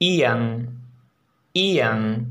iyang. Iyang.